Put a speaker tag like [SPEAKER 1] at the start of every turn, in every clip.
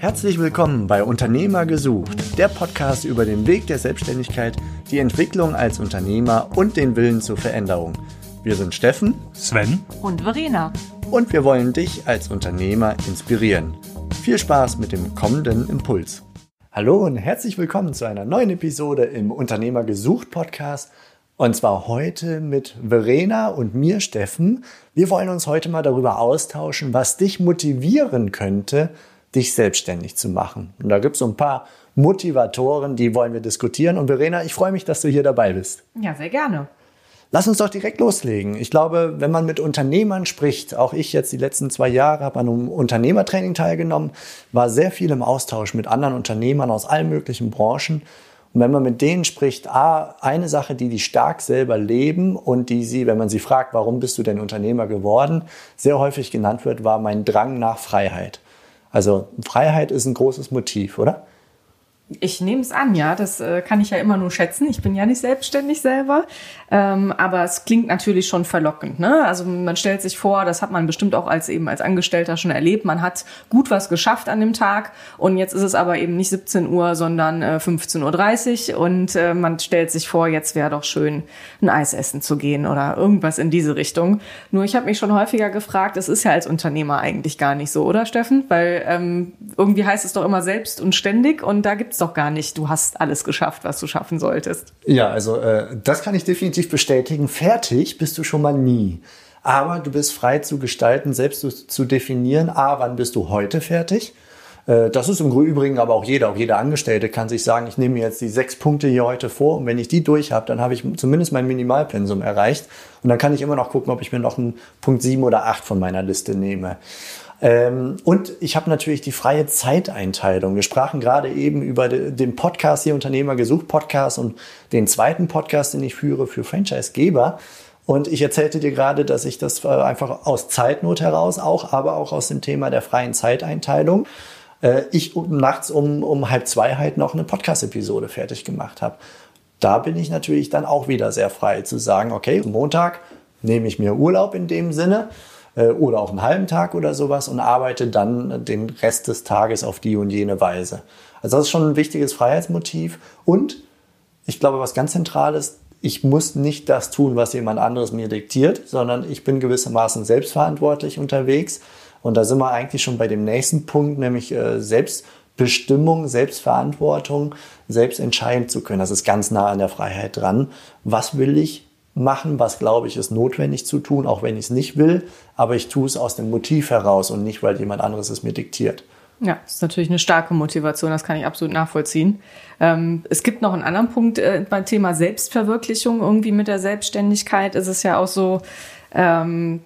[SPEAKER 1] Herzlich willkommen bei Unternehmer gesucht, der Podcast über den Weg der Selbstständigkeit, die Entwicklung als Unternehmer und den Willen zur Veränderung. Wir sind Steffen,
[SPEAKER 2] Sven
[SPEAKER 3] und Verena.
[SPEAKER 1] Und wir wollen dich als Unternehmer inspirieren. Viel Spaß mit dem kommenden Impuls. Hallo und herzlich willkommen zu einer neuen Episode im Unternehmer gesucht Podcast. Und zwar heute mit Verena und mir, Steffen. Wir wollen uns heute mal darüber austauschen, was dich motivieren könnte, dich selbstständig zu machen. Und da gibt es so ein paar Motivatoren, die wollen wir diskutieren. Und Verena, ich freue mich, dass du hier dabei bist.
[SPEAKER 3] Ja, sehr gerne.
[SPEAKER 1] Lass uns doch direkt loslegen. Ich glaube, wenn man mit Unternehmern spricht, auch ich jetzt die letzten zwei Jahre habe an einem Unternehmertraining teilgenommen, war sehr viel im Austausch mit anderen Unternehmern aus allen möglichen Branchen. Und wenn man mit denen spricht, ah, eine Sache, die die stark selber leben und die sie, wenn man sie fragt, warum bist du denn Unternehmer geworden, sehr häufig genannt wird, war mein Drang nach Freiheit. Also Freiheit ist ein großes Motiv, oder?
[SPEAKER 3] Ich nehme es an, ja. Das äh, kann ich ja immer nur schätzen. Ich bin ja nicht selbstständig selber. Ähm, aber es klingt natürlich schon verlockend. Ne? Also man stellt sich vor, das hat man bestimmt auch als eben als Angestellter schon erlebt. Man hat gut was geschafft an dem Tag und jetzt ist es aber eben nicht 17 Uhr, sondern äh, 15.30 Uhr und äh, man stellt sich vor, jetzt wäre doch schön, ein Eis essen zu gehen oder irgendwas in diese Richtung. Nur ich habe mich schon häufiger gefragt, es ist ja als Unternehmer eigentlich gar nicht so, oder Steffen? Weil ähm, irgendwie heißt es doch immer selbst und ständig und da gibt es doch gar nicht, du hast alles geschafft, was du schaffen solltest.
[SPEAKER 1] Ja, also äh, das kann ich definitiv bestätigen. Fertig bist du schon mal nie. Aber du bist frei zu gestalten, selbst zu, zu definieren, a, wann bist du heute fertig? Äh, das ist im Übrigen aber auch jeder, auch jeder Angestellte kann sich sagen, ich nehme mir jetzt die sechs Punkte hier heute vor und wenn ich die durch habe, dann habe ich zumindest mein Minimalpensum erreicht und dann kann ich immer noch gucken, ob ich mir noch einen Punkt sieben oder acht von meiner Liste nehme. Ähm, und ich habe natürlich die freie Zeiteinteilung. Wir sprachen gerade eben über den Podcast hier Unternehmer gesucht Podcast und den zweiten Podcast, den ich führe für Franchisegeber. Und ich erzählte dir gerade, dass ich das äh, einfach aus Zeitnot heraus auch, aber auch aus dem Thema der freien Zeiteinteilung, äh, ich nachts um, um halb zwei halt noch eine Podcast-Episode fertig gemacht habe. Da bin ich natürlich dann auch wieder sehr frei zu sagen, okay, Montag nehme ich mir Urlaub in dem Sinne oder auch einen halben Tag oder sowas und arbeite dann den Rest des Tages auf die und jene Weise. Also das ist schon ein wichtiges Freiheitsmotiv. Und ich glaube, was ganz zentral ist, ich muss nicht das tun, was jemand anderes mir diktiert, sondern ich bin gewissermaßen selbstverantwortlich unterwegs. Und da sind wir eigentlich schon bei dem nächsten Punkt, nämlich äh, Selbstbestimmung, Selbstverantwortung, selbst entscheiden zu können. Das ist ganz nah an der Freiheit dran. Was will ich? Machen, was glaube ich ist notwendig zu tun, auch wenn ich es nicht will, aber ich tue es aus dem Motiv heraus und nicht, weil jemand anderes es mir diktiert.
[SPEAKER 3] Ja, ist natürlich eine starke Motivation, das kann ich absolut nachvollziehen. Ähm, es gibt noch einen anderen Punkt äh, beim Thema Selbstverwirklichung. Irgendwie mit der Selbstständigkeit ist es ja auch so, ähm,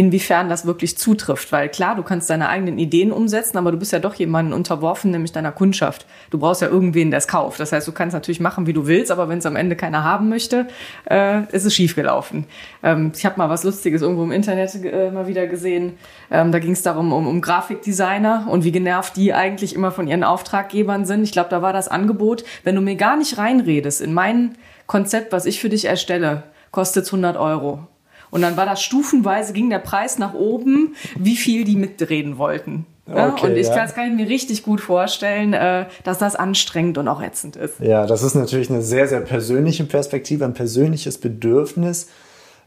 [SPEAKER 3] inwiefern das wirklich zutrifft. Weil klar, du kannst deine eigenen Ideen umsetzen, aber du bist ja doch jemandem unterworfen, nämlich deiner Kundschaft. Du brauchst ja irgendwen, der es kauft. Das heißt, du kannst natürlich machen, wie du willst, aber wenn es am Ende keiner haben möchte, äh, ist es schiefgelaufen. Ähm, ich habe mal was Lustiges irgendwo im Internet äh, mal wieder gesehen. Ähm, da ging es darum, um, um Grafikdesigner und wie genervt die eigentlich immer von ihren Auftraggebern sind. Ich glaube, da war das Angebot, wenn du mir gar nicht reinredest in mein Konzept, was ich für dich erstelle, kostet 100 Euro. Und dann war das stufenweise, ging der Preis nach oben, wie viel die mitreden wollten. Ja, okay, und ich ja. kann, das kann ich mir richtig gut vorstellen, äh, dass das anstrengend und auch ätzend ist.
[SPEAKER 1] Ja, das ist natürlich eine sehr, sehr persönliche Perspektive, ein persönliches Bedürfnis.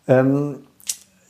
[SPEAKER 1] Ähm,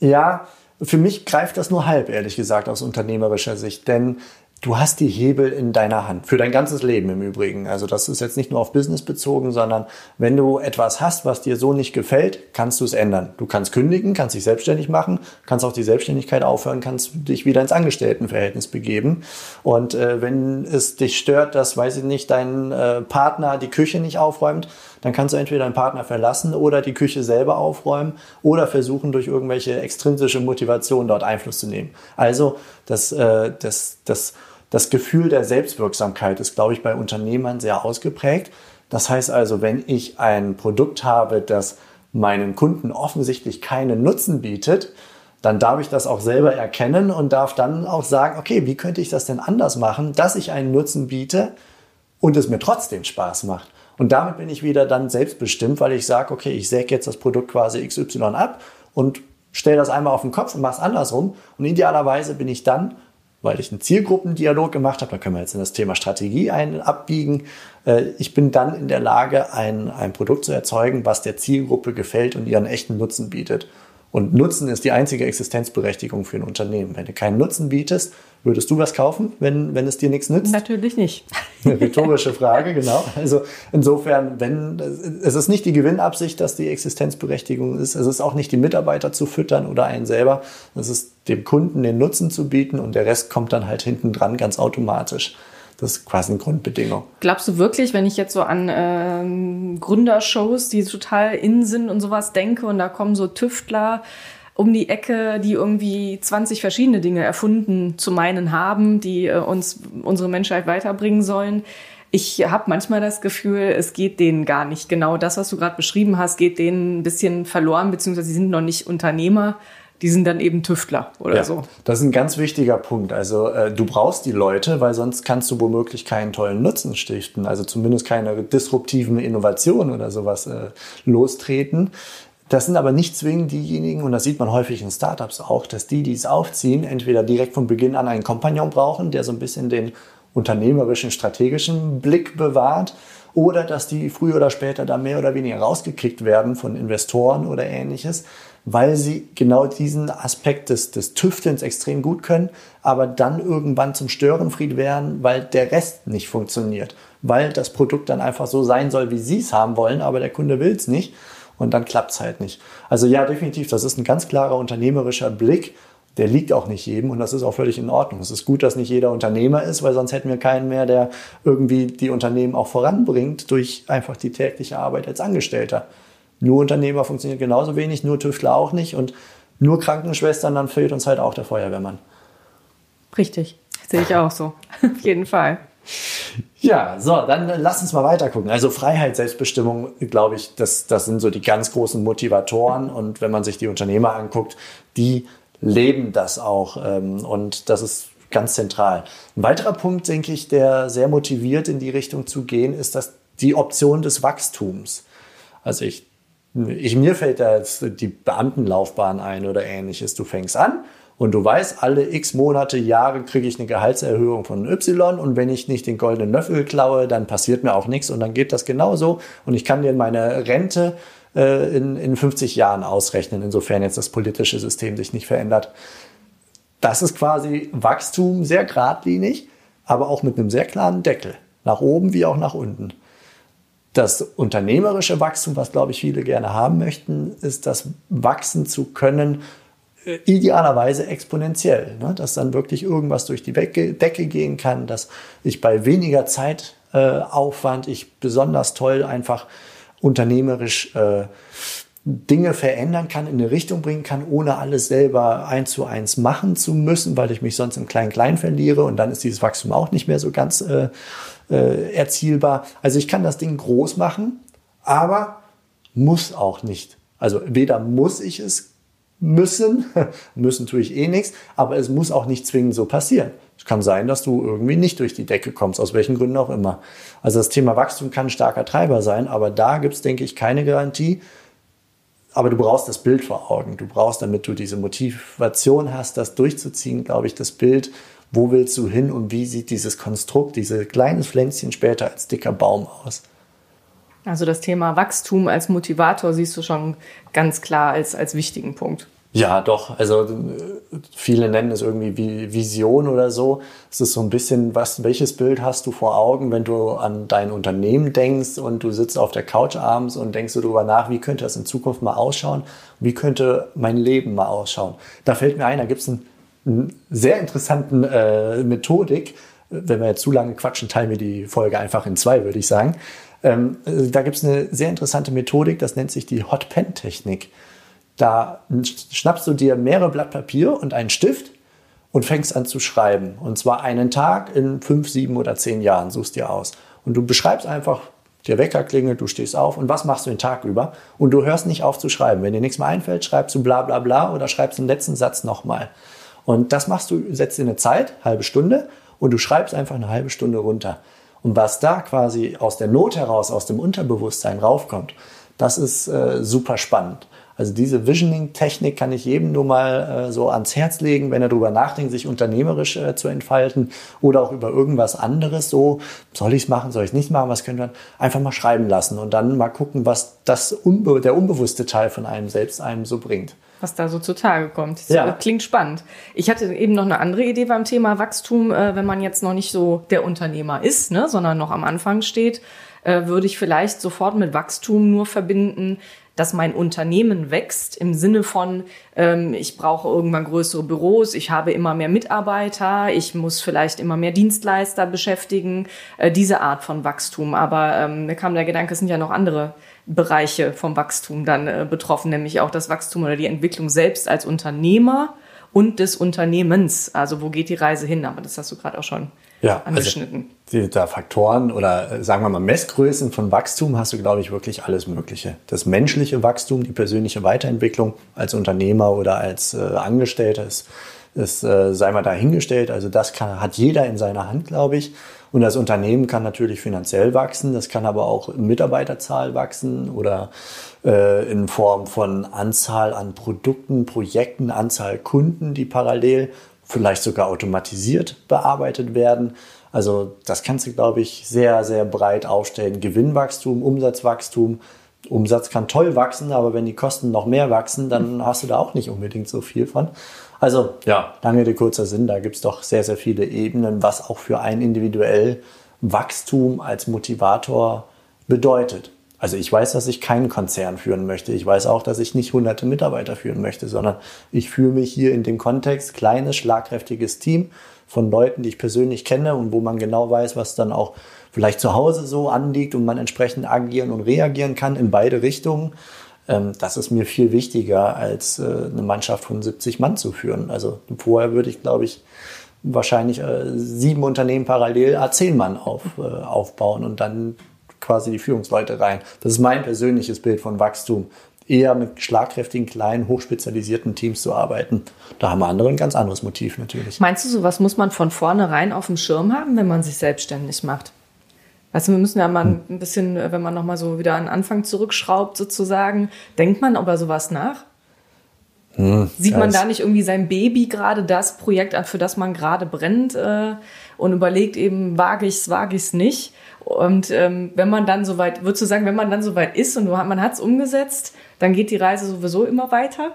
[SPEAKER 1] ja, für mich greift das nur halb, ehrlich gesagt, aus unternehmerischer Sicht. Denn du hast die Hebel in deiner Hand. Für dein ganzes Leben im Übrigen. Also das ist jetzt nicht nur auf Business bezogen, sondern wenn du etwas hast, was dir so nicht gefällt, kannst du es ändern. Du kannst kündigen, kannst dich selbstständig machen, kannst auch die Selbstständigkeit aufhören, kannst dich wieder ins Angestelltenverhältnis begeben. Und äh, wenn es dich stört, dass, weiß ich nicht, dein äh, Partner die Küche nicht aufräumt, dann kannst du entweder deinen Partner verlassen oder die Küche selber aufräumen oder versuchen, durch irgendwelche extrinsische Motivation dort Einfluss zu nehmen. Also das, äh, das, das das Gefühl der Selbstwirksamkeit ist, glaube ich, bei Unternehmern sehr ausgeprägt. Das heißt also, wenn ich ein Produkt habe, das meinen Kunden offensichtlich keinen Nutzen bietet, dann darf ich das auch selber erkennen und darf dann auch sagen, okay, wie könnte ich das denn anders machen, dass ich einen Nutzen biete und es mir trotzdem Spaß macht. Und damit bin ich wieder dann selbstbestimmt, weil ich sage, okay, ich säge jetzt das Produkt quasi XY ab und stelle das einmal auf den Kopf und mache es andersrum. Und idealerweise bin ich dann weil ich einen Zielgruppendialog gemacht habe. Da können wir jetzt in das Thema Strategie ein, abbiegen. Äh, ich bin dann in der Lage, ein, ein Produkt zu erzeugen, was der Zielgruppe gefällt und ihren echten Nutzen bietet. Und Nutzen ist die einzige Existenzberechtigung für ein Unternehmen. Wenn du keinen Nutzen bietest, würdest du was kaufen, wenn, wenn es dir nichts nützt?
[SPEAKER 3] Natürlich nicht.
[SPEAKER 1] Eine rhetorische Frage, genau. Also insofern, wenn es ist nicht die Gewinnabsicht, dass die Existenzberechtigung ist. Es ist auch nicht die Mitarbeiter zu füttern oder einen selber. Es ist dem Kunden den Nutzen zu bieten und der Rest kommt dann halt hinten dran ganz automatisch. Das ist quasi eine Grundbedingung.
[SPEAKER 3] Glaubst du wirklich, wenn ich jetzt so an äh, Gründershows, die total in sind und sowas denke und da kommen so Tüftler um die Ecke, die irgendwie 20 verschiedene Dinge erfunden zu meinen haben, die äh, uns unsere Menschheit weiterbringen sollen. Ich habe manchmal das Gefühl, es geht denen gar nicht. Genau das, was du gerade beschrieben hast, geht denen ein bisschen verloren, beziehungsweise sie sind noch nicht Unternehmer die sind dann eben Tüftler oder ja, so.
[SPEAKER 1] Das ist ein ganz wichtiger Punkt. Also äh, du brauchst die Leute, weil sonst kannst du womöglich keinen tollen Nutzen stiften, also zumindest keine disruptiven Innovationen oder sowas äh, lostreten. Das sind aber nicht zwingend diejenigen, und das sieht man häufig in Startups auch, dass die, die es aufziehen, entweder direkt von Beginn an einen Kompagnon brauchen, der so ein bisschen den unternehmerischen, strategischen Blick bewahrt, oder dass die früher oder später da mehr oder weniger rausgekickt werden von Investoren oder ähnliches, weil sie genau diesen Aspekt des, des Tüftelns extrem gut können, aber dann irgendwann zum Störenfried werden, weil der Rest nicht funktioniert, weil das Produkt dann einfach so sein soll, wie sie es haben wollen, aber der Kunde will es nicht und dann klappt es halt nicht. Also ja, definitiv, das ist ein ganz klarer unternehmerischer Blick. Der liegt auch nicht jedem und das ist auch völlig in Ordnung. Es ist gut, dass nicht jeder Unternehmer ist, weil sonst hätten wir keinen mehr, der irgendwie die Unternehmen auch voranbringt durch einfach die tägliche Arbeit als Angestellter. Nur Unternehmer funktioniert genauso wenig, nur Tüftler auch nicht und nur Krankenschwestern, dann fehlt uns halt auch der Feuerwehrmann.
[SPEAKER 3] Richtig, sehe ich auch so. Auf jeden Fall.
[SPEAKER 1] Ja, so, dann lass uns mal weiter gucken. Also Freiheit, Selbstbestimmung, glaube ich, das, das sind so die ganz großen Motivatoren. Und wenn man sich die Unternehmer anguckt, die leben das auch. Ähm, und das ist ganz zentral. Ein weiterer Punkt, denke ich, der sehr motiviert in die Richtung zu gehen, ist dass die Option des Wachstums. Also ich ich, mir fällt da jetzt die Beamtenlaufbahn ein oder ähnliches. Du fängst an und du weißt, alle x Monate, Jahre kriege ich eine Gehaltserhöhung von Y und wenn ich nicht den goldenen Löffel klaue, dann passiert mir auch nichts und dann geht das genauso und ich kann dir meine Rente äh, in, in 50 Jahren ausrechnen, insofern jetzt das politische System sich nicht verändert. Das ist quasi Wachstum sehr geradlinig, aber auch mit einem sehr klaren Deckel. Nach oben wie auch nach unten. Das unternehmerische Wachstum, was glaube ich viele gerne haben möchten, ist das wachsen zu können, äh, idealerweise exponentiell, ne? dass dann wirklich irgendwas durch die Decke gehen kann, dass ich bei weniger Zeitaufwand, äh, ich besonders toll einfach unternehmerisch äh, Dinge verändern kann, in eine Richtung bringen kann, ohne alles selber eins zu eins machen zu müssen, weil ich mich sonst im Klein-Klein verliere und dann ist dieses Wachstum auch nicht mehr so ganz äh, äh, erzielbar. Also ich kann das Ding groß machen, aber muss auch nicht. Also weder muss ich es müssen, müssen tue ich eh nichts, aber es muss auch nicht zwingend so passieren. Es kann sein, dass du irgendwie nicht durch die Decke kommst, aus welchen Gründen auch immer. Also das Thema Wachstum kann ein starker Treiber sein, aber da gibt es, denke ich, keine Garantie. Aber du brauchst das Bild vor Augen. Du brauchst, damit du diese Motivation hast, das durchzuziehen, glaube ich, das Bild wo willst du hin und wie sieht dieses Konstrukt, dieses kleines Pflänzchen später als dicker Baum aus?
[SPEAKER 3] Also das Thema Wachstum als Motivator siehst du schon ganz klar als, als wichtigen Punkt.
[SPEAKER 1] Ja, doch. Also viele nennen es irgendwie Vision oder so. Es ist so ein bisschen, was, welches Bild hast du vor Augen, wenn du an dein Unternehmen denkst und du sitzt auf der Couch abends und denkst du darüber nach, wie könnte das in Zukunft mal ausschauen? Wie könnte mein Leben mal ausschauen? Da fällt mir ein, da gibt es ein sehr interessanten äh, Methodik. Wenn wir jetzt zu lange quatschen, teilen wir die Folge einfach in zwei, würde ich sagen. Ähm, da gibt es eine sehr interessante Methodik, das nennt sich die Hot Pen Technik. Da schnappst du dir mehrere Blatt Papier und einen Stift und fängst an zu schreiben. Und zwar einen Tag in fünf, sieben oder zehn Jahren suchst dir aus. Und du beschreibst einfach, der Wecker klingelt, du stehst auf und was machst du den Tag über? Und du hörst nicht auf zu schreiben. Wenn dir nichts mehr einfällt, schreibst du bla bla bla oder schreibst den letzten Satz nochmal. Und das machst du, setzt in eine Zeit, halbe Stunde, und du schreibst einfach eine halbe Stunde runter. Und was da quasi aus der Not heraus, aus dem Unterbewusstsein raufkommt, das ist äh, super spannend. Also diese Visioning-Technik kann ich jedem nur mal äh, so ans Herz legen, wenn er darüber nachdenkt, sich unternehmerisch äh, zu entfalten oder auch über irgendwas anderes. So, soll ich es machen, soll ich es nicht machen, was könnte man einfach mal schreiben lassen und dann mal gucken, was das unbe der unbewusste Teil von einem selbst einem so bringt
[SPEAKER 3] was da so zutage kommt. Das ja. klingt spannend. Ich hatte eben noch eine andere Idee beim Thema Wachstum, äh, wenn man jetzt noch nicht so der Unternehmer ist, ne, sondern noch am Anfang steht, äh, würde ich vielleicht sofort mit Wachstum nur verbinden, dass mein Unternehmen wächst im Sinne von, ähm, ich brauche irgendwann größere Büros, ich habe immer mehr Mitarbeiter, ich muss vielleicht immer mehr Dienstleister beschäftigen, äh, diese Art von Wachstum. Aber ähm, mir kam der Gedanke, es sind ja noch andere Bereiche vom Wachstum dann äh, betroffen, nämlich auch das Wachstum oder die Entwicklung selbst als Unternehmer und des Unternehmens. Also wo geht die Reise hin? Aber das hast du gerade auch schon ja, also angeschnitten.
[SPEAKER 1] Also die, da Faktoren oder äh, sagen wir mal Messgrößen von Wachstum hast du, glaube ich, wirklich alles Mögliche. Das menschliche Wachstum, die persönliche Weiterentwicklung als Unternehmer oder als äh, Angestellter ist, ist äh, sei mal dahingestellt. Also das kann, hat jeder in seiner Hand, glaube ich. Und das Unternehmen kann natürlich finanziell wachsen, das kann aber auch Mitarbeiterzahl wachsen oder äh, in Form von Anzahl an Produkten, Projekten, Anzahl Kunden, die parallel vielleicht sogar automatisiert bearbeitet werden. Also das kannst du, glaube ich, sehr, sehr breit aufstellen. Gewinnwachstum, Umsatzwachstum. Umsatz kann toll wachsen, aber wenn die Kosten noch mehr wachsen, dann hast du da auch nicht unbedingt so viel von. Also ja, lange Rede, kurzer Sinn, da gibt es doch sehr, sehr viele Ebenen, was auch für ein individuell Wachstum als Motivator bedeutet. Also ich weiß, dass ich keinen Konzern führen möchte. Ich weiß auch, dass ich nicht hunderte Mitarbeiter führen möchte, sondern ich fühle mich hier in dem Kontext kleines, schlagkräftiges Team von Leuten, die ich persönlich kenne und wo man genau weiß, was dann auch vielleicht zu Hause so anliegt und man entsprechend agieren und reagieren kann in beide Richtungen. Ähm, das ist mir viel wichtiger, als äh, eine Mannschaft von 70 Mann zu führen. Also vorher würde ich, glaube ich, wahrscheinlich äh, sieben Unternehmen parallel A10 Mann auf, äh, aufbauen und dann quasi die Führungsleute rein. Das ist mein persönliches Bild von Wachstum. Eher mit schlagkräftigen, kleinen, hochspezialisierten Teams zu arbeiten. Da haben andere ein ganz anderes Motiv natürlich.
[SPEAKER 3] Meinst du, sowas muss man von vornherein auf dem Schirm haben, wenn man sich selbstständig macht? Weißt du, wir müssen ja mal hm. ein bisschen, wenn man nochmal so wieder an den Anfang zurückschraubt, sozusagen, denkt man über sowas nach? Hm, Sieht man da nicht irgendwie sein Baby gerade das Projekt, für das man gerade brennt äh, und überlegt eben, wage ich es, wage ich es nicht? Und ähm, wenn man dann soweit, würdest du sagen, wenn man dann soweit ist und man hat es umgesetzt, dann geht die Reise sowieso immer weiter?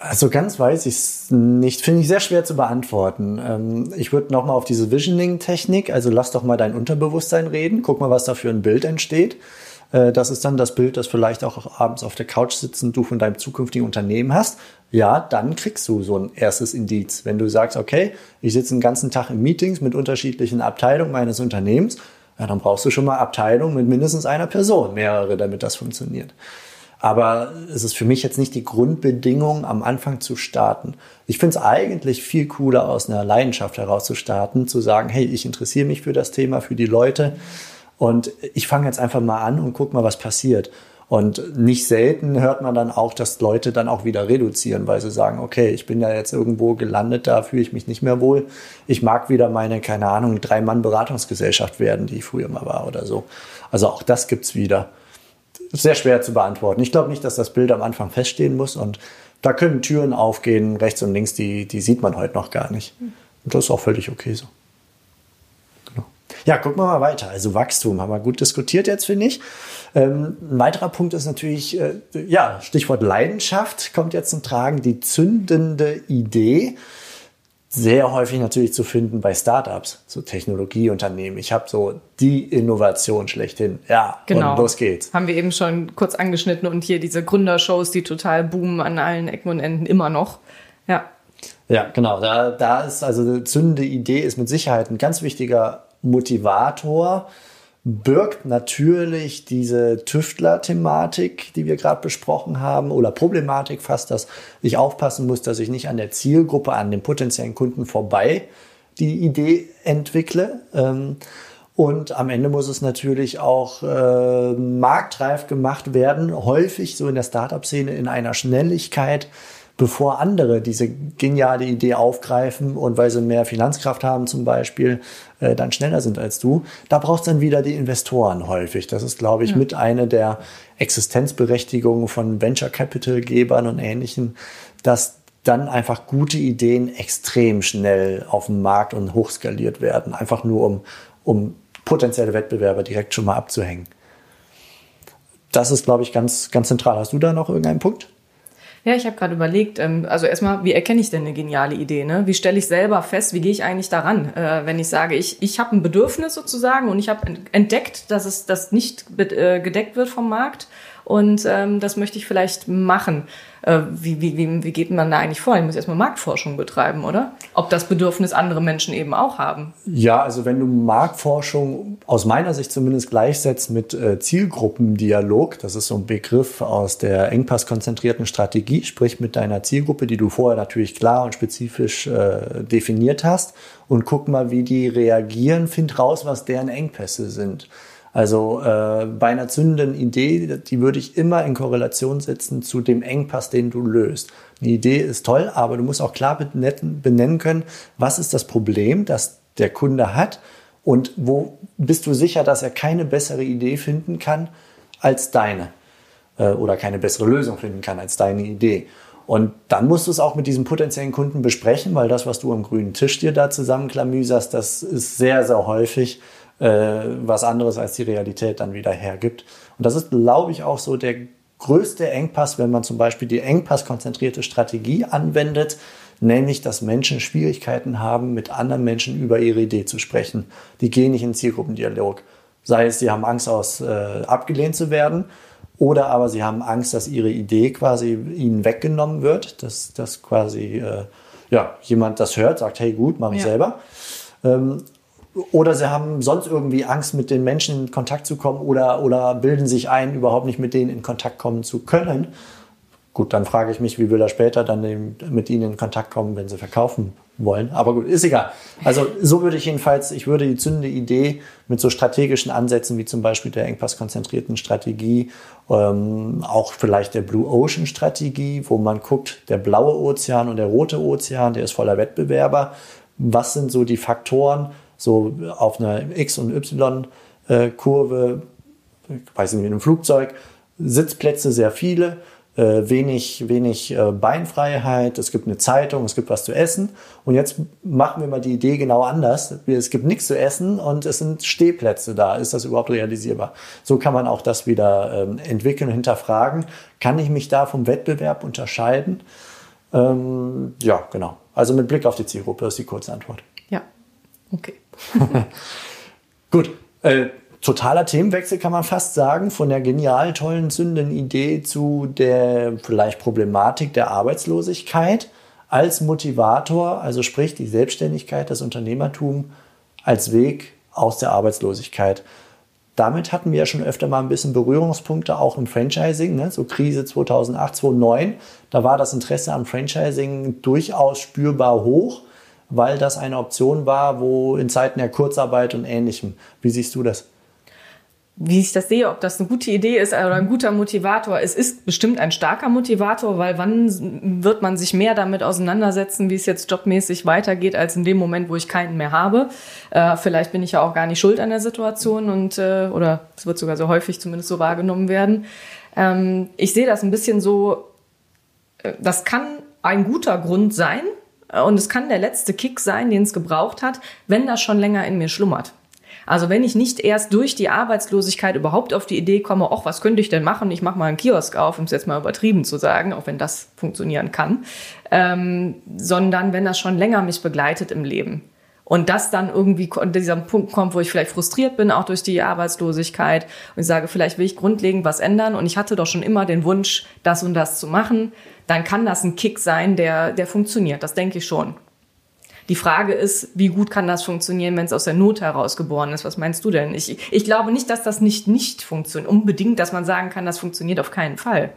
[SPEAKER 1] Also ganz weiß ich es nicht. Finde ich sehr schwer zu beantworten. Ähm, ich würde nochmal auf diese Visioning-Technik, also lass doch mal dein Unterbewusstsein reden, guck mal, was da für ein Bild entsteht. Äh, das ist dann das Bild, das vielleicht auch abends auf der Couch sitzend du von deinem zukünftigen Unternehmen hast. Ja, dann kriegst du so ein erstes Indiz. Wenn du sagst, okay, ich sitze den ganzen Tag in Meetings mit unterschiedlichen Abteilungen meines Unternehmens, ja, dann brauchst du schon mal Abteilungen mit mindestens einer Person, mehrere, damit das funktioniert. Aber es ist für mich jetzt nicht die Grundbedingung, am Anfang zu starten. Ich finde es eigentlich viel cooler, aus einer Leidenschaft heraus zu starten, zu sagen, hey, ich interessiere mich für das Thema, für die Leute und ich fange jetzt einfach mal an und guck mal, was passiert. Und nicht selten hört man dann auch, dass Leute dann auch wieder reduzieren, weil sie sagen, okay, ich bin ja jetzt irgendwo gelandet, da fühle ich mich nicht mehr wohl. Ich mag wieder meine, keine Ahnung, Drei-Mann-Beratungsgesellschaft werden, die ich früher mal war oder so. Also auch das gibt's wieder sehr schwer zu beantworten. Ich glaube nicht, dass das Bild am Anfang feststehen muss und da können Türen aufgehen, rechts und links, die, die sieht man heute noch gar nicht. Und das ist auch völlig okay so. Ja, gucken wir mal weiter. Also Wachstum haben wir gut diskutiert jetzt, finde ich. Ähm, ein weiterer Punkt ist natürlich, äh, ja, Stichwort Leidenschaft kommt jetzt zum Tragen, die zündende Idee sehr häufig natürlich zu finden bei Startups, so Technologieunternehmen. Ich habe so die Innovation schlechthin. Ja, genau. und los geht's.
[SPEAKER 3] Haben wir eben schon kurz angeschnitten und hier diese Gründershows, die total boomen an allen Ecken und Enden immer noch. Ja.
[SPEAKER 1] Ja, genau. Da, da ist also eine zündende Idee ist mit Sicherheit ein ganz wichtiger Motivator birgt natürlich diese Tüftler-Thematik, die wir gerade besprochen haben, oder Problematik fast, dass ich aufpassen muss, dass ich nicht an der Zielgruppe, an den potenziellen Kunden vorbei die Idee entwickle. Ähm, und am Ende muss es natürlich auch äh, marktreif gemacht werden, häufig so in der Startup-Szene in einer Schnelligkeit, bevor andere diese geniale Idee aufgreifen und weil sie mehr Finanzkraft haben zum Beispiel, äh, dann schneller sind als du. Da brauchst du dann wieder die Investoren häufig. Das ist, glaube ich, ja. mit einer der Existenzberechtigungen von Venture Capital Gebern und Ähnlichen, dass dann einfach gute Ideen extrem schnell auf dem Markt und hochskaliert werden. Einfach nur um, um potenzielle Wettbewerber direkt schon mal abzuhängen. Das ist, glaube ich, ganz, ganz zentral. Hast du da noch irgendeinen Punkt?
[SPEAKER 3] Ja, ich habe gerade überlegt, ähm, also erstmal, wie erkenne ich denn eine geniale Idee? Ne? Wie stelle ich selber fest, wie gehe ich eigentlich daran, äh, wenn ich sage, ich, ich habe ein Bedürfnis sozusagen und ich habe entdeckt, dass es das nicht äh, gedeckt wird vom Markt und ähm, das möchte ich vielleicht machen. Äh, wie, wie, wie, wie geht man da eigentlich vor? Ich muss erstmal Marktforschung betreiben, oder? Ob das Bedürfnis andere Menschen eben auch haben.
[SPEAKER 1] Ja, also wenn du Marktforschung aus meiner Sicht zumindest gleichsetzt mit äh, Zielgruppendialog, das ist so ein Begriff aus der engpasskonzentrierten Strategie, sprich mit deiner Zielgruppe, die du vorher natürlich klar und spezifisch äh, definiert hast und guck mal, wie die reagieren, find raus, was deren Engpässe sind. Also äh, bei einer zündenden Idee, die würde ich immer in Korrelation setzen zu dem Engpass, den du löst. Eine Idee ist toll, aber du musst auch klar benennen können, was ist das Problem, das der Kunde hat und wo bist du sicher, dass er keine bessere Idee finden kann als deine äh, oder keine bessere Lösung finden kann als deine Idee. Und dann musst du es auch mit diesem potenziellen Kunden besprechen, weil das, was du am grünen Tisch dir da zusammenklamüserst, das ist sehr, sehr häufig was anderes als die Realität dann wieder hergibt. Und das ist, glaube ich, auch so der größte Engpass, wenn man zum Beispiel die engpasskonzentrierte Strategie anwendet, nämlich dass Menschen Schwierigkeiten haben, mit anderen Menschen über ihre Idee zu sprechen. Die gehen nicht in Zielgruppendialog. Sei es, sie haben Angst, aus, äh, abgelehnt zu werden, oder aber sie haben Angst, dass ihre Idee quasi ihnen weggenommen wird, dass, dass quasi äh, ja, jemand das hört, sagt, hey gut, mach ich ja. selber. Ähm, oder sie haben sonst irgendwie Angst, mit den Menschen in Kontakt zu kommen oder, oder bilden sich ein, überhaupt nicht mit denen in Kontakt kommen zu können. Gut, dann frage ich mich, wie will er später dann mit ihnen in Kontakt kommen, wenn sie verkaufen wollen. Aber gut, ist egal. Also so würde ich jedenfalls, ich würde die zündende Idee mit so strategischen Ansätzen wie zum Beispiel der engpasskonzentrierten Strategie, ähm, auch vielleicht der Blue Ocean Strategie, wo man guckt, der blaue Ozean und der rote Ozean, der ist voller Wettbewerber. Was sind so die Faktoren, so auf einer X- und Y-Kurve, weiß nicht, in einem Flugzeug, Sitzplätze sehr viele, äh, wenig, wenig äh, Beinfreiheit, es gibt eine Zeitung, es gibt was zu essen. Und jetzt machen wir mal die Idee genau anders. Es gibt nichts zu essen und es sind Stehplätze da. Ist das überhaupt realisierbar? So kann man auch das wieder ähm, entwickeln und hinterfragen. Kann ich mich da vom Wettbewerb unterscheiden? Ähm, ja, genau. Also mit Blick auf die Zielgruppe ist die kurze Antwort.
[SPEAKER 3] Ja, okay.
[SPEAKER 1] Gut, äh, totaler Themenwechsel kann man fast sagen, von der genial tollen, zündenden Idee zu der vielleicht Problematik der Arbeitslosigkeit als Motivator, also sprich die Selbstständigkeit, das Unternehmertum als Weg aus der Arbeitslosigkeit. Damit hatten wir ja schon öfter mal ein bisschen Berührungspunkte, auch im Franchising, ne? so Krise 2008, 2009. Da war das Interesse am Franchising durchaus spürbar hoch weil das eine Option war, wo in Zeiten der Kurzarbeit und Ähnlichem. Wie siehst du das?
[SPEAKER 3] wie ich das sehe, ob das eine gute Idee ist oder ein guter Motivator. Es ist bestimmt ein starker Motivator, weil wann wird man sich mehr damit auseinandersetzen, wie es jetzt jobmäßig weitergeht, als in dem Moment, wo ich keinen mehr habe. Äh, vielleicht bin ich ja auch gar nicht schuld an der Situation und äh, oder es wird sogar so häufig zumindest so wahrgenommen werden. Ähm, ich sehe das ein bisschen so, äh, das kann ein guter Grund sein, und es kann der letzte Kick sein, den es gebraucht hat, wenn das schon länger in mir schlummert. Also wenn ich nicht erst durch die Arbeitslosigkeit überhaupt auf die Idee komme, ach, was könnte ich denn machen? Ich mache mal einen Kiosk auf, um es jetzt mal übertrieben zu sagen, auch wenn das funktionieren kann, ähm, sondern wenn das schon länger mich begleitet im Leben. Und das dann irgendwie dieser Punkt kommt, wo ich vielleicht frustriert bin, auch durch die Arbeitslosigkeit und ich sage, vielleicht will ich grundlegend was ändern und ich hatte doch schon immer den Wunsch, das und das zu machen, dann kann das ein Kick sein, der, der funktioniert. Das denke ich schon. Die Frage ist, wie gut kann das funktionieren, wenn es aus der Not heraus geboren ist? Was meinst du denn? Ich, ich glaube nicht, dass das nicht nicht funktioniert. Unbedingt, dass man sagen kann, das funktioniert auf keinen Fall.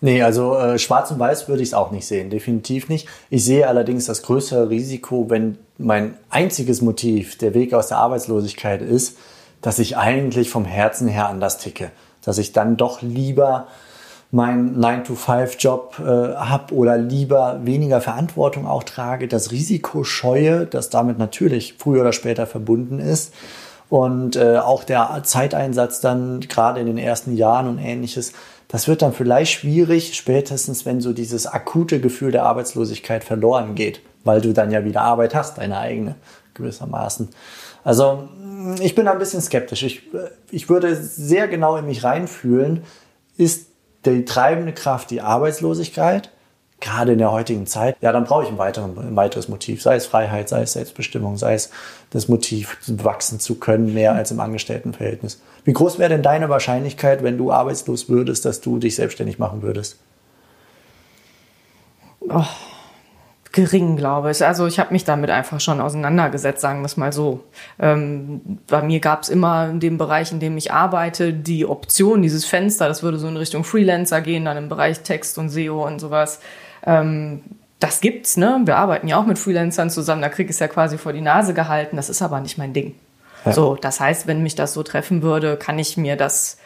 [SPEAKER 1] Nee, also äh, schwarz und weiß würde ich es auch nicht sehen, definitiv nicht. Ich sehe allerdings das größere Risiko, wenn mein einziges Motiv der Weg aus der Arbeitslosigkeit ist, dass ich eigentlich vom Herzen her anders ticke. Dass ich dann doch lieber meinen 9-to-5-Job äh, habe oder lieber weniger Verantwortung auch trage, das Risiko scheue, das damit natürlich früher oder später verbunden ist. Und äh, auch der Zeiteinsatz dann gerade in den ersten Jahren und ähnliches, das wird dann vielleicht schwierig, spätestens wenn so dieses akute Gefühl der Arbeitslosigkeit verloren geht, weil du dann ja wieder Arbeit hast, deine eigene gewissermaßen. Also ich bin ein bisschen skeptisch. Ich, ich würde sehr genau in mich reinfühlen, ist die treibende Kraft die Arbeitslosigkeit, gerade in der heutigen Zeit, ja, dann brauche ich ein, weiteren, ein weiteres Motiv, sei es Freiheit, sei es Selbstbestimmung, sei es das Motiv, wachsen zu können, mehr als im Angestelltenverhältnis. Wie groß wäre denn deine Wahrscheinlichkeit, wenn du arbeitslos würdest, dass du dich selbstständig machen würdest?
[SPEAKER 3] Oh, gering, glaube ich. Also ich habe mich damit einfach schon auseinandergesetzt, sagen wir es mal so. Ähm, bei mir gab es immer in dem Bereich, in dem ich arbeite, die Option, dieses Fenster, das würde so in Richtung Freelancer gehen, dann im Bereich Text und SEO und sowas. Ähm, das gibt's, ne? Wir arbeiten ja auch mit Freelancern zusammen, da krieg ich es ja quasi vor die Nase gehalten. Das ist aber nicht mein Ding. Ja. So, das heißt, wenn mich das so treffen würde, kann ich mir das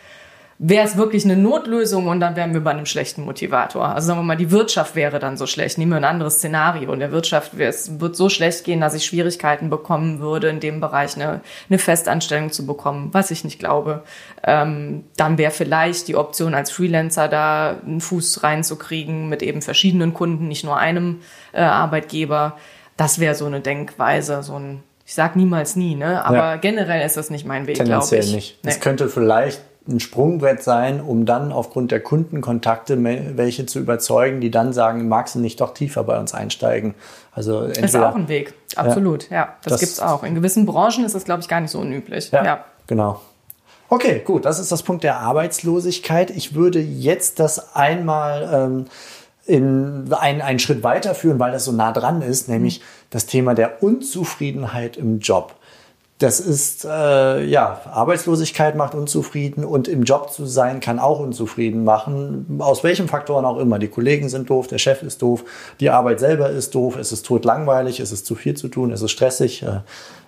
[SPEAKER 3] wäre es wirklich eine Notlösung und dann wären wir bei einem schlechten Motivator. Also sagen wir mal, die Wirtschaft wäre dann so schlecht. Nehmen wir ein anderes Szenario. In der Wirtschaft es wird so schlecht gehen, dass ich Schwierigkeiten bekommen würde, in dem Bereich eine, eine Festanstellung zu bekommen, was ich nicht glaube. Ähm, dann wäre vielleicht die Option als Freelancer da einen Fuß reinzukriegen mit eben verschiedenen Kunden, nicht nur einem äh, Arbeitgeber. Das wäre so eine Denkweise, so ein ich sag niemals nie, ne? Aber ja. generell ist das nicht mein Weg, glaube ich.
[SPEAKER 1] nicht. Es nee. könnte vielleicht ein Sprungbrett sein, um dann aufgrund der Kundenkontakte welche zu überzeugen, die dann sagen, magst du nicht doch tiefer bei uns einsteigen?
[SPEAKER 3] Also entweder, ist auch ein Weg, absolut. Ja, ja das, das gibt's auch. In gewissen Branchen ist das, glaube ich, gar nicht so unüblich.
[SPEAKER 1] Ja, ja, genau. Okay, gut, das ist das Punkt der Arbeitslosigkeit. Ich würde jetzt das einmal ähm, in ein, einen Schritt weiterführen, weil das so nah dran ist, nämlich mhm. das Thema der Unzufriedenheit im Job. Das ist, äh, ja, Arbeitslosigkeit macht unzufrieden und im Job zu sein kann auch unzufrieden machen. Aus welchen Faktoren auch immer. Die Kollegen sind doof, der Chef ist doof, die Arbeit selber ist doof, es ist totlangweilig, es ist zu viel zu tun, es ist stressig, äh,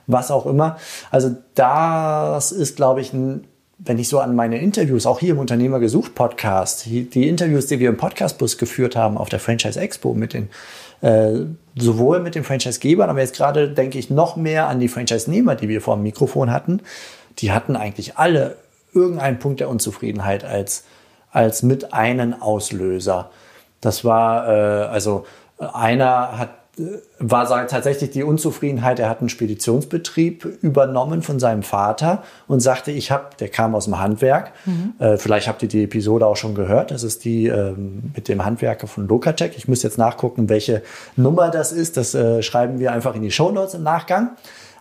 [SPEAKER 1] was auch immer. Also das ist, glaube ich, ein wenn ich so an meine Interviews, auch hier im Unternehmer gesucht Podcast, die Interviews, die wir im Podcastbus geführt haben auf der Franchise Expo mit den sowohl mit den Franchise-Gebern, aber jetzt gerade denke ich noch mehr an die Franchise-Nehmer, die wir vor dem Mikrofon hatten. Die hatten eigentlich alle irgendeinen Punkt der Unzufriedenheit als, als mit einen Auslöser. Das war, äh, also einer hat war tatsächlich die Unzufriedenheit. Er hat einen Speditionsbetrieb übernommen von seinem Vater und sagte, ich habe, der kam aus dem Handwerk. Mhm. Äh, vielleicht habt ihr die Episode auch schon gehört. Das ist die ähm, mit dem Handwerker von Lokatec. Ich muss jetzt nachgucken, welche Nummer das ist. Das äh, schreiben wir einfach in die Show Notes im Nachgang.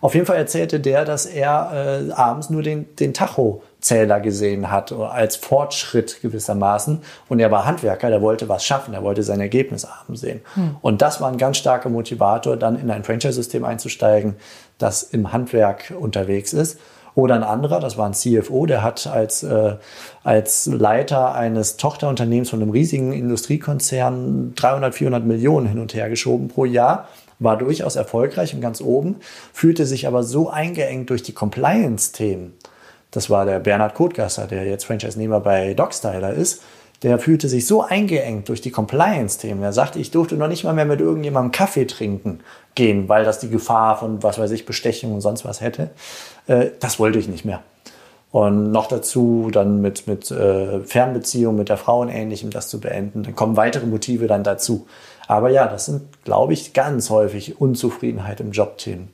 [SPEAKER 1] Auf jeden Fall erzählte der, dass er äh, abends nur den, den Tacho Zähler gesehen hat, als Fortschritt gewissermaßen. Und er war Handwerker, der wollte was schaffen, er wollte sein Ergebnis haben sehen. Hm. Und das war ein ganz starker Motivator, dann in ein Franchise-System einzusteigen, das im Handwerk unterwegs ist. Oder ein anderer, das war ein CFO, der hat als, äh, als Leiter eines Tochterunternehmens von einem riesigen Industriekonzern 300, 400 Millionen hin und her geschoben pro Jahr war durchaus erfolgreich und ganz oben, fühlte sich aber so eingeengt durch die Compliance-Themen, das war der Bernhard Kotgasser, der jetzt Franchise-Nehmer bei Dogstyler ist. Der fühlte sich so eingeengt durch die Compliance-Themen. Er sagte, ich durfte noch nicht mal mehr mit irgendjemandem Kaffee trinken gehen, weil das die Gefahr von, was weiß ich, Bestechung und sonst was hätte. Äh, das wollte ich nicht mehr. Und noch dazu dann mit, mit äh, Fernbeziehung mit der Frau und ähnlichem das zu beenden. Dann kommen weitere Motive dann dazu. Aber ja, das sind, glaube ich, ganz häufig Unzufriedenheit im Job-Themen.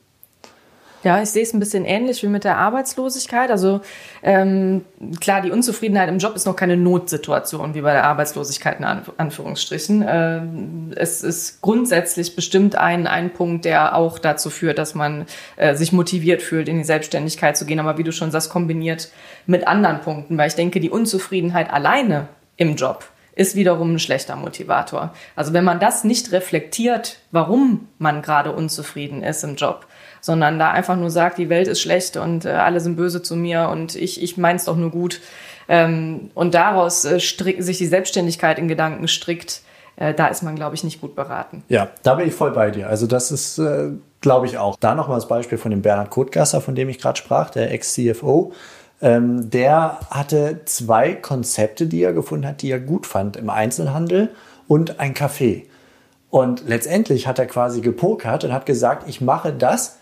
[SPEAKER 3] Ja, ich sehe es ein bisschen ähnlich wie mit der Arbeitslosigkeit. Also ähm, klar, die Unzufriedenheit im Job ist noch keine Notsituation wie bei der Arbeitslosigkeit in Anführungsstrichen. Ähm, es ist grundsätzlich bestimmt ein, ein Punkt, der auch dazu führt, dass man äh, sich motiviert fühlt, in die Selbstständigkeit zu gehen. Aber wie du schon sagst, kombiniert mit anderen Punkten, weil ich denke, die Unzufriedenheit alleine im Job ist wiederum ein schlechter Motivator. Also wenn man das nicht reflektiert, warum man gerade unzufrieden ist im Job, sondern da einfach nur sagt, die Welt ist schlecht und äh, alle sind böse zu mir und ich, ich mein's doch nur gut. Ähm, und daraus äh, strick, sich die Selbstständigkeit in Gedanken strickt, äh, da ist man, glaube ich, nicht gut beraten.
[SPEAKER 1] Ja, da bin ich voll bei dir. Also das ist, äh, glaube ich, auch. Da nochmal das Beispiel von dem Bernhard Kotgasser, von dem ich gerade sprach, der Ex-CFO Ähm, der hatte zwei Konzepte, die er gefunden hat, die er gut fand im Einzelhandel und ein Café. Und letztendlich hat er quasi gepokert und hat gesagt, ich mache das,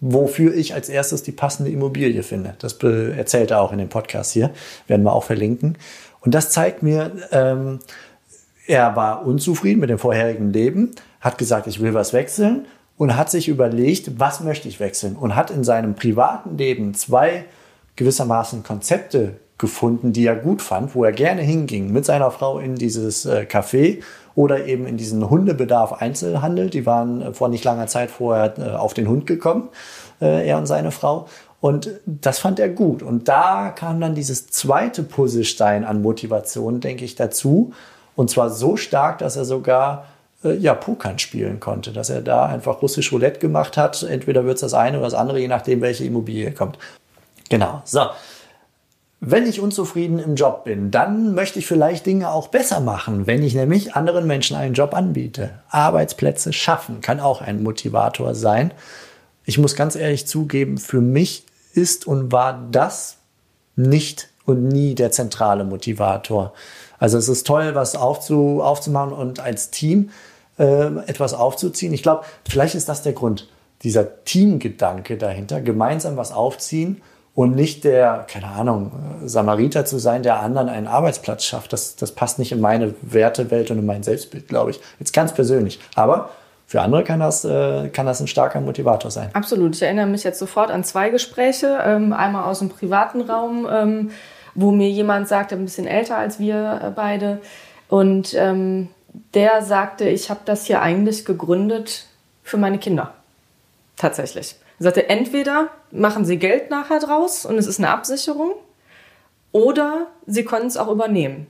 [SPEAKER 1] wofür ich als erstes die passende Immobilie finde. Das erzählt er auch in dem Podcast hier, werden wir auch verlinken. Und das zeigt mir, ähm, er war unzufrieden mit dem vorherigen Leben, hat gesagt, ich will was wechseln und hat sich überlegt, was möchte ich wechseln und hat in seinem privaten Leben zwei gewissermaßen Konzepte gefunden, die er gut fand, wo er gerne hinging mit seiner Frau in dieses äh, Café oder eben in diesen Hundebedarf Einzelhandel. Die waren vor nicht langer Zeit vorher äh, auf den Hund gekommen, äh, er und seine Frau. Und das fand er gut. Und da kam dann dieses zweite Puzzlestein an Motivation, denke ich, dazu. Und zwar so stark, dass er sogar äh, ja, Pokern spielen konnte, dass er da einfach russisch Roulette gemacht hat. Entweder wird es das eine oder das andere, je nachdem, welche Immobilie kommt. Genau. So. Wenn ich unzufrieden im Job bin, dann möchte ich vielleicht Dinge auch besser machen, wenn ich nämlich anderen Menschen einen Job anbiete. Arbeitsplätze schaffen kann auch ein Motivator sein. Ich muss ganz ehrlich zugeben, für mich ist und war das nicht und nie der zentrale Motivator. Also es ist toll, was aufzu, aufzumachen und als Team äh, etwas aufzuziehen. Ich glaube, vielleicht ist das der Grund, dieser Teamgedanke dahinter, gemeinsam was aufziehen und nicht der, keine Ahnung, Samariter zu sein, der anderen einen Arbeitsplatz schafft. Das, das passt nicht in meine Wertewelt und in mein Selbstbild, glaube ich. Jetzt ganz persönlich. Aber für andere kann das, äh, kann das ein starker Motivator sein.
[SPEAKER 3] Absolut. Ich erinnere mich jetzt sofort an zwei Gespräche. Ähm, einmal aus dem privaten Raum, ähm, wo mir jemand sagte, ein bisschen älter als wir äh, beide. Und ähm, der sagte, ich habe das hier eigentlich gegründet für meine Kinder. Tatsächlich. Er sagte, entweder machen sie Geld nachher draus und es ist eine Absicherung, oder sie können es auch übernehmen.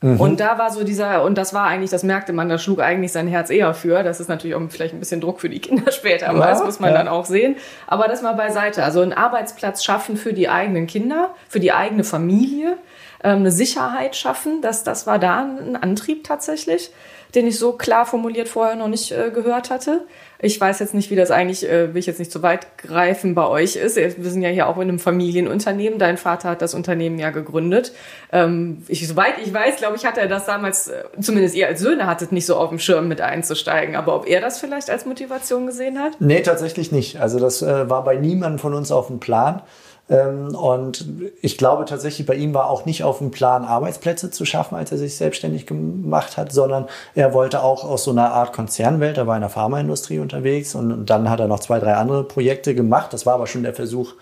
[SPEAKER 3] Mhm. Und da war so dieser, und das war eigentlich, das merkte man, da schlug eigentlich sein Herz eher für. Das ist natürlich auch vielleicht ein bisschen Druck für die Kinder später, aber ja, das muss man ja. dann auch sehen. Aber das mal beiseite. Also einen Arbeitsplatz schaffen für die eigenen Kinder, für die eigene Familie, ähm, eine Sicherheit schaffen. Das, das war da ein Antrieb tatsächlich, den ich so klar formuliert vorher noch nicht äh, gehört hatte. Ich weiß jetzt nicht, wie das eigentlich, äh, will ich jetzt nicht zu weit greifen, bei euch ist. Wir sind ja hier auch in einem Familienunternehmen. Dein Vater hat das Unternehmen ja gegründet. Ähm, ich, soweit ich weiß, glaube ich, hat er das damals, äh, zumindest ihr als Söhne hattet nicht so auf dem Schirm mit einzusteigen. Aber ob er das vielleicht als Motivation gesehen hat?
[SPEAKER 1] Nee, tatsächlich nicht. Also das äh, war bei niemandem von uns auf dem Plan. Ähm, und ich glaube tatsächlich, bei ihm war auch nicht auf dem Plan, Arbeitsplätze zu schaffen, als er sich selbstständig gemacht hat, sondern er wollte auch aus so einer Art Konzernwelt, er war in der Pharmaindustrie unterwegs und dann hat er noch zwei, drei andere Projekte gemacht. Das war aber schon der Versuch,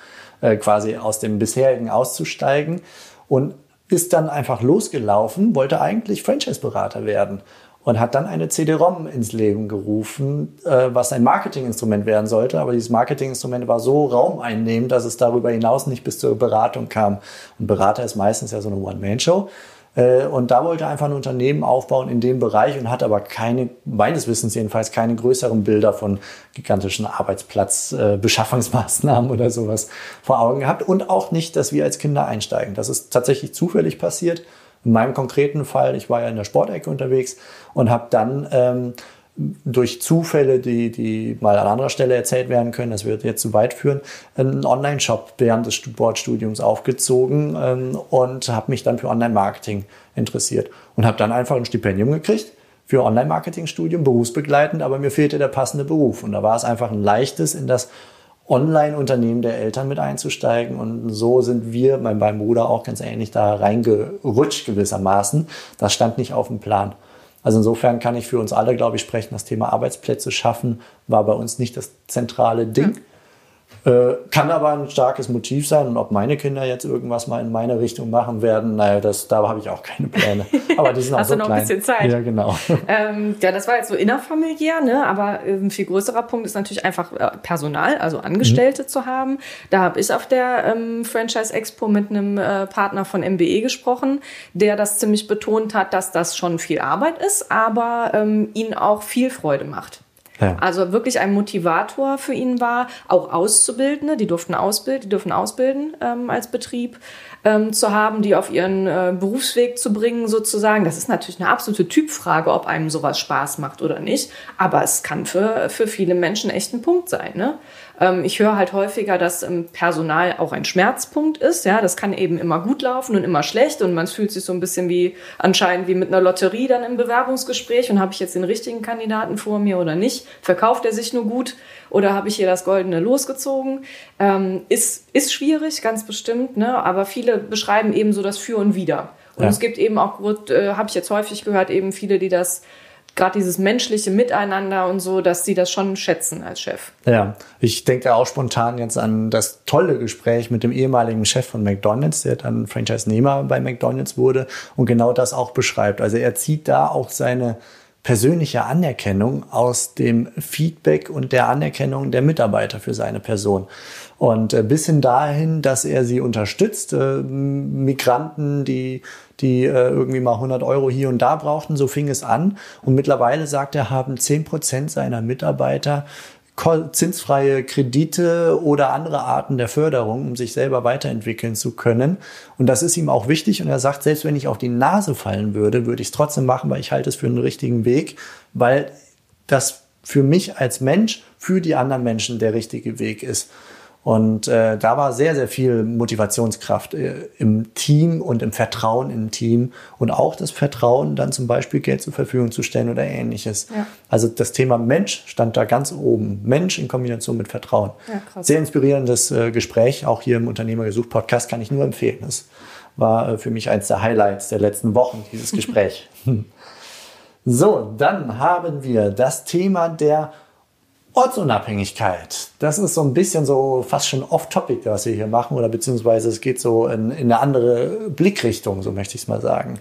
[SPEAKER 1] äh, quasi aus dem bisherigen auszusteigen und ist dann einfach losgelaufen, wollte eigentlich Franchise-Berater werden und hat dann eine CD-ROM ins Leben gerufen, äh, was ein Marketinginstrument werden sollte. Aber dieses Marketinginstrument war so raumeinnehmend, dass es darüber hinaus nicht bis zur Beratung kam. Und Berater ist meistens ja so eine One-Man-Show. Äh, und da wollte er einfach ein Unternehmen aufbauen in dem Bereich und hat aber keine, meines Wissens jedenfalls, keine größeren Bilder von gigantischen Arbeitsplatzbeschaffungsmaßnahmen äh, oder sowas vor Augen gehabt. Und auch nicht, dass wir als Kinder einsteigen. Das ist tatsächlich zufällig passiert. In meinem konkreten Fall, ich war ja in der Sportecke unterwegs und habe dann ähm, durch Zufälle, die, die mal an anderer Stelle erzählt werden können, das wird jetzt zu weit führen, einen Online-Shop während des Sportstudiums aufgezogen ähm, und habe mich dann für Online-Marketing interessiert und habe dann einfach ein Stipendium gekriegt für Online-Marketing-Studium, berufsbegleitend, aber mir fehlte der passende Beruf. Und da war es einfach ein leichtes, in das Online-Unternehmen der Eltern mit einzusteigen. Und so sind wir, mein beim Bruder auch ganz ähnlich, da reingerutscht gewissermaßen. Das stand nicht auf dem Plan. Also insofern kann ich für uns alle, glaube ich, sprechen. Das Thema Arbeitsplätze schaffen war bei uns nicht das zentrale Ding. Ja. Äh, kann aber ein starkes Motiv sein. Und ob meine Kinder jetzt irgendwas mal in meine Richtung machen werden, naja, das, da habe ich auch keine Pläne. Aber die sind auch
[SPEAKER 3] Hast
[SPEAKER 1] so
[SPEAKER 3] du noch
[SPEAKER 1] klein.
[SPEAKER 3] ein bisschen Zeit?
[SPEAKER 1] Ja, genau.
[SPEAKER 3] Ähm, ja, das war jetzt so innerfamiliär, ne? aber ein ähm, viel größerer Punkt ist natürlich einfach äh, Personal, also Angestellte mhm. zu haben. Da habe ich auf der ähm, Franchise Expo mit einem äh, Partner von MBE gesprochen, der das ziemlich betont hat, dass das schon viel Arbeit ist, aber ähm, ihn auch viel Freude macht. Also wirklich ein Motivator für ihn war, auch Auszubildende, die durften ausbilden, die dürfen ausbilden ähm, als Betrieb ähm, zu haben, die auf ihren äh, Berufsweg zu bringen sozusagen. Das ist natürlich eine absolute Typfrage, ob einem sowas Spaß macht oder nicht. Aber es kann für, für viele Menschen echt ein Punkt sein. Ne? Ähm, ich höre halt häufiger, dass ähm, Personal auch ein Schmerzpunkt ist. Ja, das kann eben immer gut laufen und immer schlecht und man fühlt sich so ein bisschen wie anscheinend wie mit einer Lotterie dann im Bewerbungsgespräch und habe ich jetzt den richtigen Kandidaten vor mir oder nicht? Verkauft er sich nur gut oder habe ich hier das Goldene losgezogen? Ähm, ist, ist schwierig, ganz bestimmt, ne? aber viele beschreiben eben so das Für und Wider. Und ja. es gibt eben auch, äh, habe ich jetzt häufig gehört, eben viele, die das gerade dieses menschliche Miteinander und so, dass sie das schon schätzen als Chef.
[SPEAKER 1] Ja, ich denke auch spontan jetzt an das tolle Gespräch mit dem ehemaligen Chef von McDonald's, der dann Franchise-Nehmer bei McDonald's wurde und genau das auch beschreibt. Also er zieht da auch seine persönliche Anerkennung aus dem Feedback und der Anerkennung der Mitarbeiter für seine Person. Und äh, bis hin dahin, dass er sie unterstützt, äh, Migranten, die, die äh, irgendwie mal 100 Euro hier und da brauchten, so fing es an. Und mittlerweile sagt er, haben 10 Prozent seiner Mitarbeiter zinsfreie Kredite oder andere Arten der Förderung, um sich selber weiterentwickeln zu können. Und das ist ihm auch wichtig. Und er sagt, selbst wenn ich auf die Nase fallen würde, würde ich es trotzdem machen, weil ich halte es für einen richtigen Weg, weil das für mich als Mensch, für die anderen Menschen der richtige Weg ist. Und äh, da war sehr, sehr viel Motivationskraft äh, im Team und im Vertrauen im Team und auch das Vertrauen, dann zum Beispiel Geld zur Verfügung zu stellen oder ähnliches. Ja. Also das Thema Mensch stand da ganz oben. Mensch in Kombination mit Vertrauen. Ja, sehr inspirierendes äh, Gespräch, auch hier im Unternehmer gesucht Podcast kann ich nur empfehlen. Das war äh, für mich eins der Highlights der letzten Wochen, dieses Gespräch. so, dann haben wir das Thema der Ortsunabhängigkeit. Das ist so ein bisschen so fast schon off-topic, was wir hier machen, oder beziehungsweise es geht so in, in eine andere Blickrichtung, so möchte ich es mal sagen.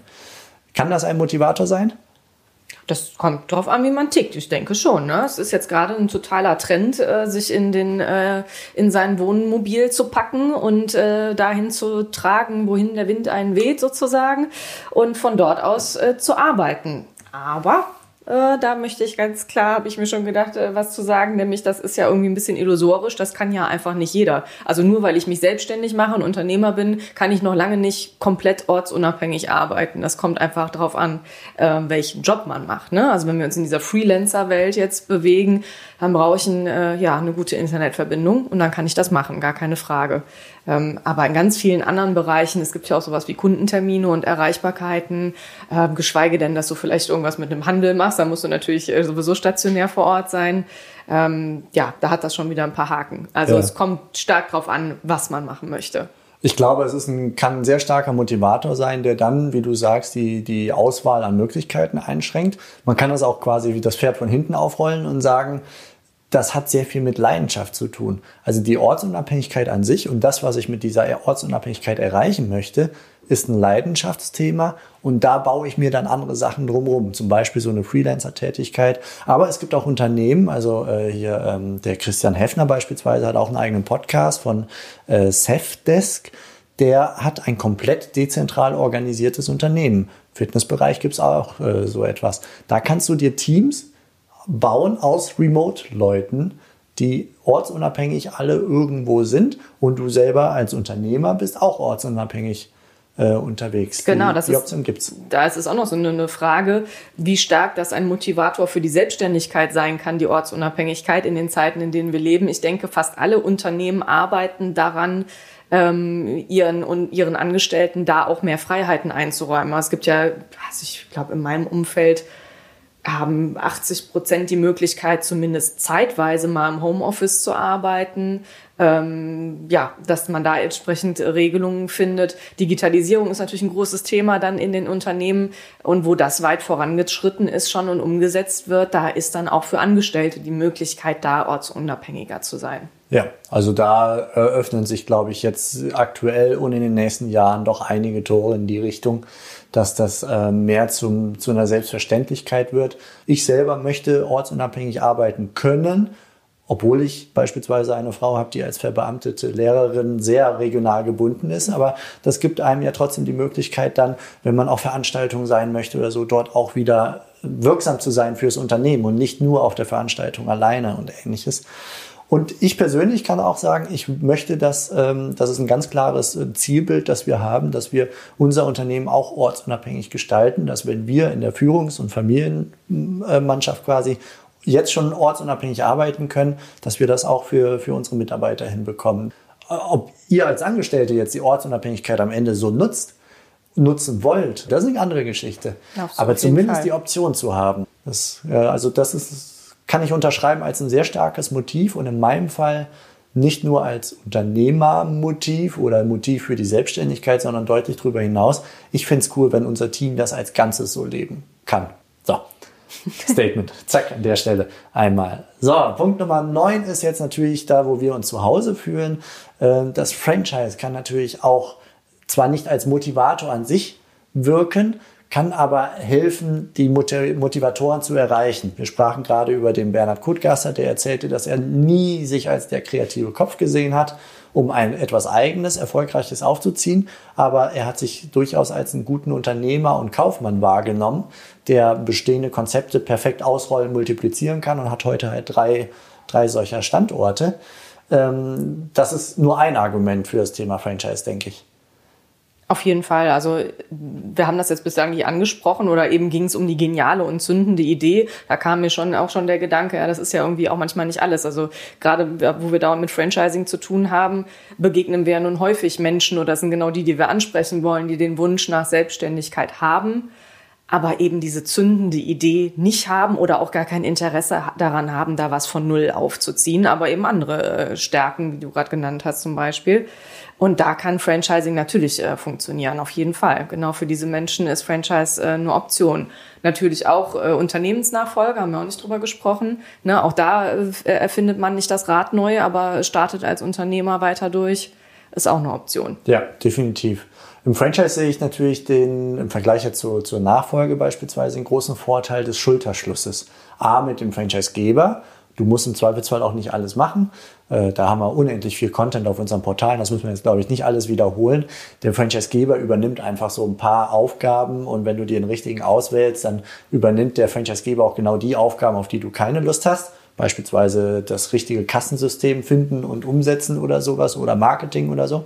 [SPEAKER 1] Kann das ein Motivator sein?
[SPEAKER 3] Das kommt drauf an, wie man tickt. Ich denke schon. Ne? Es ist jetzt gerade ein totaler Trend, äh, sich in den äh, in sein Wohnmobil zu packen und äh, dahin zu tragen, wohin der Wind einen weht sozusagen, und von dort aus äh, zu arbeiten. Aber äh, da möchte ich ganz klar, habe ich mir schon gedacht, äh, was zu sagen, nämlich das ist ja irgendwie ein bisschen illusorisch, das kann ja einfach nicht jeder. Also nur weil ich mich selbstständig mache und Unternehmer bin, kann ich noch lange nicht komplett ortsunabhängig arbeiten. Das kommt einfach darauf an, äh, welchen Job man macht. Ne? Also wenn wir uns in dieser Freelancer-Welt jetzt bewegen, dann brauche ich ein, äh, ja, eine gute Internetverbindung und dann kann ich das machen, gar keine Frage. Ähm, aber in ganz vielen anderen Bereichen, es gibt ja auch sowas wie Kundentermine und Erreichbarkeiten, äh, geschweige denn, dass du vielleicht irgendwas mit einem Handel machst, da musst du natürlich äh, sowieso stationär vor Ort sein. Ähm, ja, da hat das schon wieder ein paar Haken. Also ja. es kommt stark drauf an, was man machen möchte.
[SPEAKER 1] Ich glaube, es ist ein, kann ein sehr starker Motivator sein, der dann, wie du sagst, die, die Auswahl an Möglichkeiten einschränkt. Man kann das auch quasi wie das Pferd von hinten aufrollen und sagen, das hat sehr viel mit Leidenschaft zu tun. Also die Ortsunabhängigkeit an sich und das, was ich mit dieser Ortsunabhängigkeit erreichen möchte, ist ein Leidenschaftsthema und da baue ich mir dann andere Sachen drumherum, zum Beispiel so eine Freelancer-Tätigkeit. Aber es gibt auch Unternehmen, also äh, hier ähm, der Christian Heffner beispielsweise hat auch einen eigenen Podcast von äh, Safdesk. Der hat ein komplett dezentral organisiertes Unternehmen. Fitnessbereich gibt's auch äh, so etwas. Da kannst du dir Teams bauen aus Remote-Leuten, die ortsunabhängig alle irgendwo sind und du selber als Unternehmer bist auch ortsunabhängig äh, unterwegs.
[SPEAKER 3] Genau, die, das die Option ist, gibt's. Da ist es auch noch so eine Frage, wie stark das ein Motivator für die Selbstständigkeit sein kann, die Ortsunabhängigkeit in den Zeiten, in denen wir leben. Ich denke, fast alle Unternehmen arbeiten daran, ähm, ihren und ihren Angestellten da auch mehr Freiheiten einzuräumen. Es gibt ja, also ich glaube, in meinem Umfeld haben 80 Prozent die Möglichkeit, zumindest zeitweise mal im Homeoffice zu arbeiten. Ähm, ja, dass man da entsprechend Regelungen findet. Digitalisierung ist natürlich ein großes Thema dann in den Unternehmen und wo das weit vorangeschritten ist schon und umgesetzt wird, da ist dann auch für Angestellte die Möglichkeit da ortsunabhängiger zu sein.
[SPEAKER 1] Ja, also da eröffnen sich, glaube ich, jetzt aktuell und in den nächsten Jahren doch einige Tore in die Richtung, dass das äh, mehr zum, zu einer Selbstverständlichkeit wird. Ich selber möchte ortsunabhängig arbeiten können, obwohl ich beispielsweise eine Frau habe, die als verbeamtete Lehrerin sehr regional gebunden ist. Aber das gibt einem ja trotzdem die Möglichkeit dann, wenn man auf Veranstaltungen sein möchte oder so, dort auch wieder wirksam zu sein fürs Unternehmen und nicht nur auf der Veranstaltung alleine und ähnliches. Und ich persönlich kann auch sagen, ich möchte, dass ähm, das ist ein ganz klares äh, Zielbild, das wir haben, dass wir unser Unternehmen auch ortsunabhängig gestalten, dass wenn wir in der Führungs- und Familienmannschaft quasi jetzt schon ortsunabhängig arbeiten können, dass wir das auch für, für unsere Mitarbeiter hinbekommen. Äh, ob ihr als Angestellte jetzt die Ortsunabhängigkeit am Ende so nutzt, nutzen wollt, das ist eine andere Geschichte. Aber zumindest Fall. die Option zu haben. Das, also das ist kann ich unterschreiben als ein sehr starkes Motiv und in meinem Fall nicht nur als Unternehmermotiv oder Motiv für die Selbstständigkeit, sondern deutlich darüber hinaus. Ich finde es cool, wenn unser Team das als Ganzes so leben kann. So, Statement. Zack, an der Stelle einmal. So, Punkt Nummer 9 ist jetzt natürlich da, wo wir uns zu Hause fühlen. Ähm, das Franchise kann natürlich auch zwar nicht als Motivator an sich wirken, kann aber helfen, die Motivatoren zu erreichen. Wir sprachen gerade über den Bernhard Kutgasser, der erzählte, dass er nie sich als der kreative Kopf gesehen hat, um ein etwas eigenes, erfolgreiches aufzuziehen. Aber er hat sich durchaus als einen guten Unternehmer und Kaufmann wahrgenommen, der bestehende Konzepte perfekt ausrollen, multiplizieren kann und hat heute halt drei, drei solcher Standorte. Ähm, das ist nur ein Argument für das Thema Franchise, denke ich.
[SPEAKER 3] Auf jeden Fall. Also wir haben das jetzt bislang nicht angesprochen oder eben ging es um die geniale und zündende Idee. Da kam mir schon auch schon der Gedanke, ja, das ist ja irgendwie auch manchmal nicht alles. Also gerade wo wir dauernd mit Franchising zu tun haben, begegnen wir ja nun häufig Menschen oder das sind genau die, die wir ansprechen wollen, die den Wunsch nach Selbstständigkeit haben, aber eben diese zündende Idee nicht haben oder auch gar kein Interesse daran haben, da was von Null aufzuziehen, aber eben andere äh, Stärken, wie du gerade genannt hast zum Beispiel. Und da kann Franchising natürlich äh, funktionieren, auf jeden Fall. Genau für diese Menschen ist Franchise äh, eine Option. Natürlich auch äh, Unternehmensnachfolge, haben wir auch nicht drüber gesprochen. Ne, auch da äh, erfindet man nicht das Rad neu, aber startet als Unternehmer weiter durch, ist auch eine Option.
[SPEAKER 1] Ja, definitiv. Im Franchise sehe ich natürlich den, im Vergleich zu, zur Nachfolge beispielsweise, den großen Vorteil des Schulterschlusses. A, mit dem Franchisegeber Du musst im Zweifelsfall auch nicht alles machen. Äh, da haben wir unendlich viel Content auf unserem Portal. Das müssen wir jetzt, glaube ich, nicht alles wiederholen. Der Franchisegeber übernimmt einfach so ein paar Aufgaben und wenn du dir den richtigen auswählst, dann übernimmt der Franchisegeber auch genau die Aufgaben, auf die du keine Lust hast. Beispielsweise das richtige Kassensystem finden und umsetzen oder sowas oder Marketing oder so.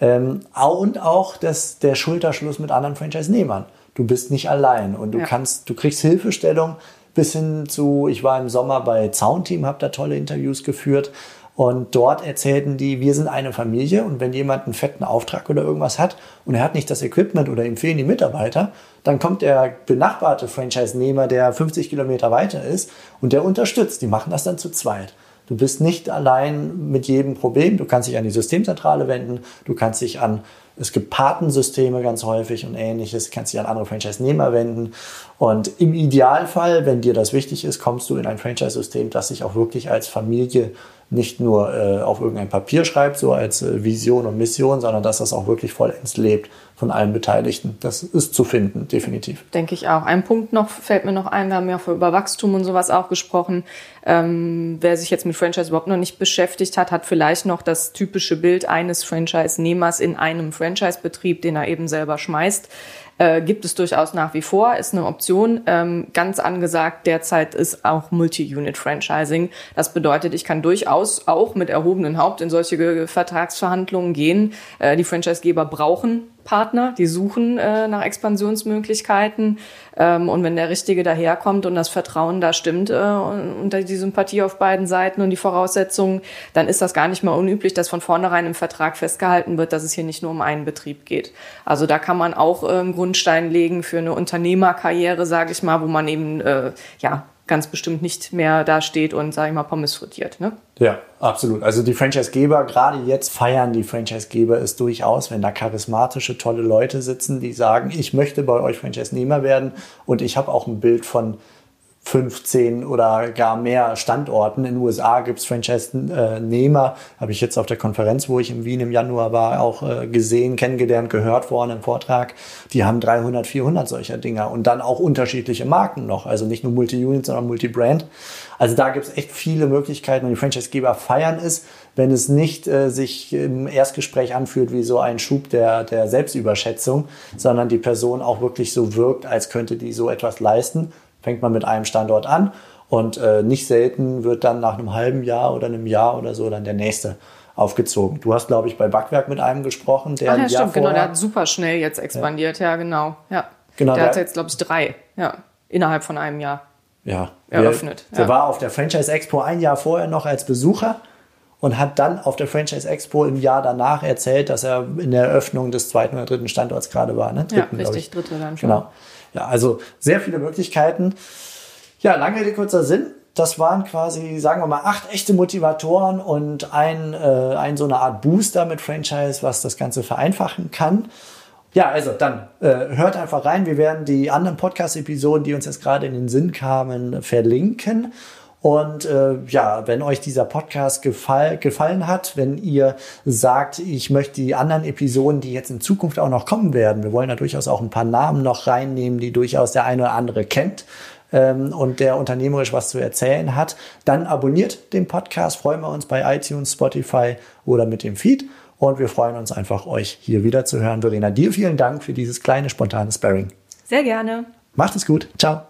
[SPEAKER 1] Ähm, und auch das, der Schulterschluss mit anderen Franchise-Nehmern. Du bist nicht allein und du ja. kannst, du kriegst Hilfestellung bis hin zu, ich war im Sommer bei Zaunteam, habe da tolle Interviews geführt und dort erzählten die, wir sind eine Familie und wenn jemand einen fetten Auftrag oder irgendwas hat und er hat nicht das Equipment oder ihm fehlen die Mitarbeiter, dann kommt der benachbarte Franchise-Nehmer, der 50 Kilometer weiter ist und der unterstützt. Die machen das dann zu zweit. Du bist nicht allein mit jedem Problem. Du kannst dich an die Systemzentrale wenden. Du kannst dich an es gibt Patensysteme ganz häufig und ähnliches. Kannst dich an andere Franchise-Nehmer wenden. Und im Idealfall, wenn dir das wichtig ist, kommst du in ein Franchise-System, das sich auch wirklich als Familie nicht nur äh, auf irgendein Papier schreibt, so als äh, Vision und Mission, sondern dass das auch wirklich vollends lebt von allen Beteiligten. Das ist zu finden, definitiv.
[SPEAKER 3] Denke ich auch. Ein Punkt noch fällt mir noch ein, wir haben ja über Wachstum und sowas auch gesprochen. Ähm, wer sich jetzt mit Franchise überhaupt noch nicht beschäftigt hat, hat vielleicht noch das typische Bild eines Franchise-Nehmers in einem Franchise-Betrieb, den er eben selber schmeißt äh, gibt es durchaus nach wie vor, ist eine Option. Ähm, ganz angesagt derzeit ist auch Multi-Unit-Franchising. Das bedeutet, ich kann durchaus auch mit erhobenem Haupt in solche Vertragsverhandlungen gehen. Äh, die Franchisegeber brauchen Partner, die suchen äh, nach Expansionsmöglichkeiten. Ähm, und wenn der Richtige daherkommt und das Vertrauen da stimmt äh, und die Sympathie auf beiden Seiten und die Voraussetzungen, dann ist das gar nicht mal unüblich, dass von vornherein im Vertrag festgehalten wird, dass es hier nicht nur um einen Betrieb geht. Also da kann man auch äh, einen Grundstein legen für eine Unternehmerkarriere, sage ich mal, wo man eben äh, ja ganz bestimmt nicht mehr da steht und, sage ich mal, Pommes frittiert. Ne?
[SPEAKER 1] Ja, absolut. Also die Franchisegeber, gerade jetzt feiern die Franchisegeber es durchaus, wenn da charismatische, tolle Leute sitzen, die sagen, ich möchte bei euch Franchise-Nehmer werden und ich habe auch ein Bild von 15 oder gar mehr Standorten. In den USA gibt es Franchise-Nehmer, habe ich jetzt auf der Konferenz, wo ich in Wien im Januar war, auch äh, gesehen, kennengelernt, gehört worden im Vortrag. Die haben 300, 400 solcher Dinger und dann auch unterschiedliche Marken noch, also nicht nur Multi-Unit, sondern Multi-Brand. Also da gibt es echt viele Möglichkeiten und die Franchise-Geber feiern es, wenn es nicht äh, sich im Erstgespräch anfühlt wie so ein Schub der, der Selbstüberschätzung, sondern die Person auch wirklich so wirkt, als könnte die so etwas leisten fängt man mit einem Standort an und äh, nicht selten wird dann nach einem halben Jahr oder einem Jahr oder so dann der nächste aufgezogen. Du hast, glaube ich, bei Backwerk mit einem gesprochen,
[SPEAKER 3] der Ach ja, stimmt, genau, der hat super schnell jetzt expandiert, ja, ja genau. Ja. Genau, der, der hat jetzt, glaube ich, drei, ja, innerhalb von einem Jahr
[SPEAKER 1] ja,
[SPEAKER 3] eröffnet.
[SPEAKER 1] Der, der war auf der Franchise Expo ein Jahr vorher noch als Besucher und hat dann auf der Franchise Expo im Jahr danach erzählt, dass er in der Eröffnung des zweiten oder dritten Standorts gerade war. Ne?
[SPEAKER 3] Dritten, ja, richtig, dritte dann schon.
[SPEAKER 1] Genau. Ja, also sehr viele Möglichkeiten. Ja, lange Rede, kurzer Sinn. Das waren quasi, sagen wir mal, acht echte Motivatoren und ein, äh, ein so eine Art Booster mit Franchise, was das Ganze vereinfachen kann. Ja, also dann äh, hört einfach rein. Wir werden die anderen Podcast-Episoden, die uns jetzt gerade in den Sinn kamen, verlinken. Und äh, ja, wenn euch dieser Podcast gefall, gefallen hat, wenn ihr sagt, ich möchte die anderen Episoden, die jetzt in Zukunft auch noch kommen werden, wir wollen da durchaus auch ein paar Namen noch reinnehmen, die durchaus der eine oder andere kennt ähm, und der unternehmerisch was zu erzählen hat, dann abonniert den Podcast, freuen wir uns bei iTunes, Spotify oder mit dem Feed. Und wir freuen uns einfach, euch hier wieder zu hören. Verena, dir vielen Dank für dieses kleine, spontane Sparring.
[SPEAKER 3] Sehr gerne.
[SPEAKER 1] Macht es gut. Ciao.